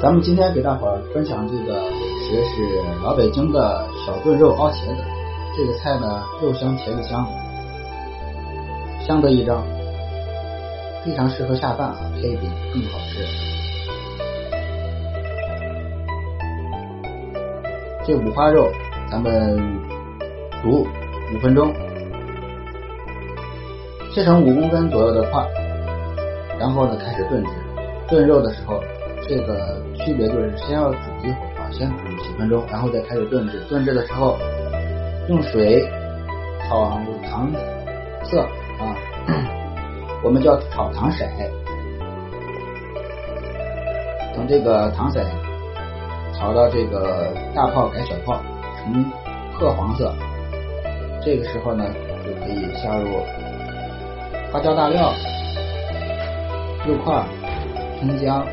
咱们今天给大伙儿分享这个美食是老北京的小炖肉熬茄子。这个菜呢，肉香茄子香，香得一张，非常适合下饭啊，配饼更好吃。这五花肉，咱们煮五分钟，切成五公分左右的块，然后呢开始炖制。炖肉的时候。这个区别就是先要煮一会儿啊，先煮几分钟，然后再开始炖制。炖制的时候用水炒糖色啊，我们叫炒糖色。等这个糖色炒到这个大泡改小泡呈褐黄色，这个时候呢就可以下入花椒大料、肉块、生姜。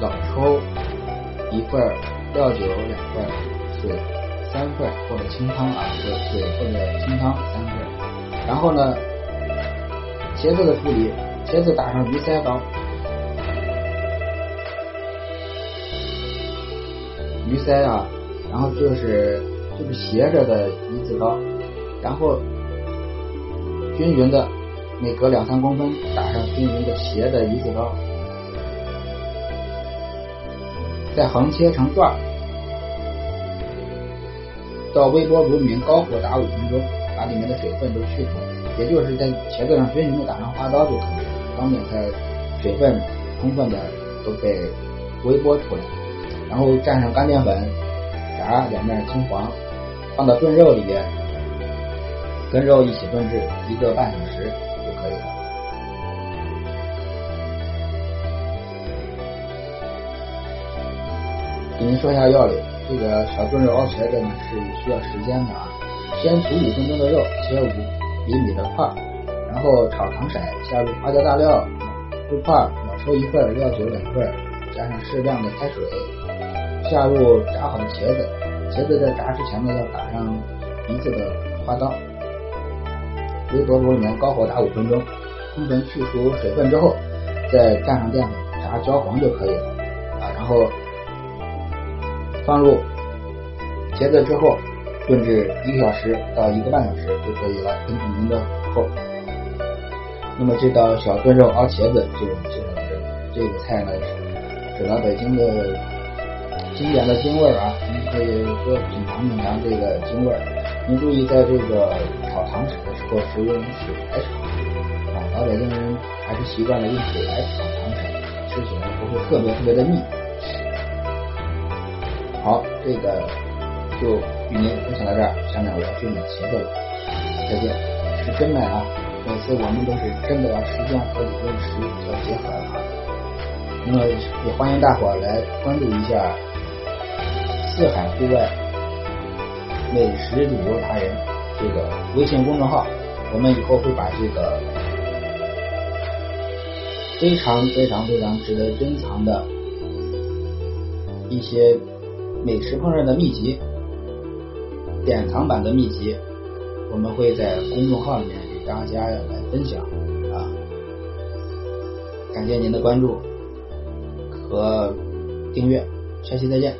老抽一份，料酒两份，水三份或者清汤啊，或者水或者清汤三份。然后呢，茄子的处理，茄子打上鱼鳃刀，鱼鳃啊，然后就是就是斜着的一字刀，然后均匀的每隔两三公分打上均匀的斜的一字刀。再横切成段，到微波炉里面高火打五分钟，把里面的水分都去除。也就是在茄子上均匀的打上花刀就可以了，方便它水分充分的都被微波出来。然后蘸上干淀粉，炸两面金黄，放到炖肉里边，跟肉一起炖制一个半小时就可以了。给您说一下要领，这个小炖肉熬茄子呢是需要时间的啊。先煮五分钟的肉，切五厘米的块，然后炒糖色，下入花椒大料、肉块、老抽一份，料酒两份，加上适量的开水，下入炸好的茄子。茄子在炸之前呢要打上鼻子的花刀。微波炉里面高火打五分钟，充分去除水分之后，再蘸上淀粉，炸焦黄就可以了啊。然后。放入茄子之后，炖至一个小时到一个半小时就可以了，根据您的火候。那么这道小炖肉熬茄子就介绍到这里。这个菜呢是老北京的经典的京味儿啊，您可以多品尝品尝这个京味儿。您注意在这个炒糖色的时候是用水来炒啊，老北京人还是习惯了用水来炒糖色，吃起来不会特别特别的腻。好，这个就与您分享到这儿。下面我要去买茄子了，再见。是真买啊！每次我们都是真的把实践和理论实要结合啊。那么也欢迎大伙来关注一下四海户外美食旅游达人这个微信公众号。我们以后会把这个非常非常非常值得珍藏的一些。美食烹饪的秘籍，典藏版的秘籍，我们会在公众号里面给大家来分享啊！感谢您的关注和订阅，下期再见。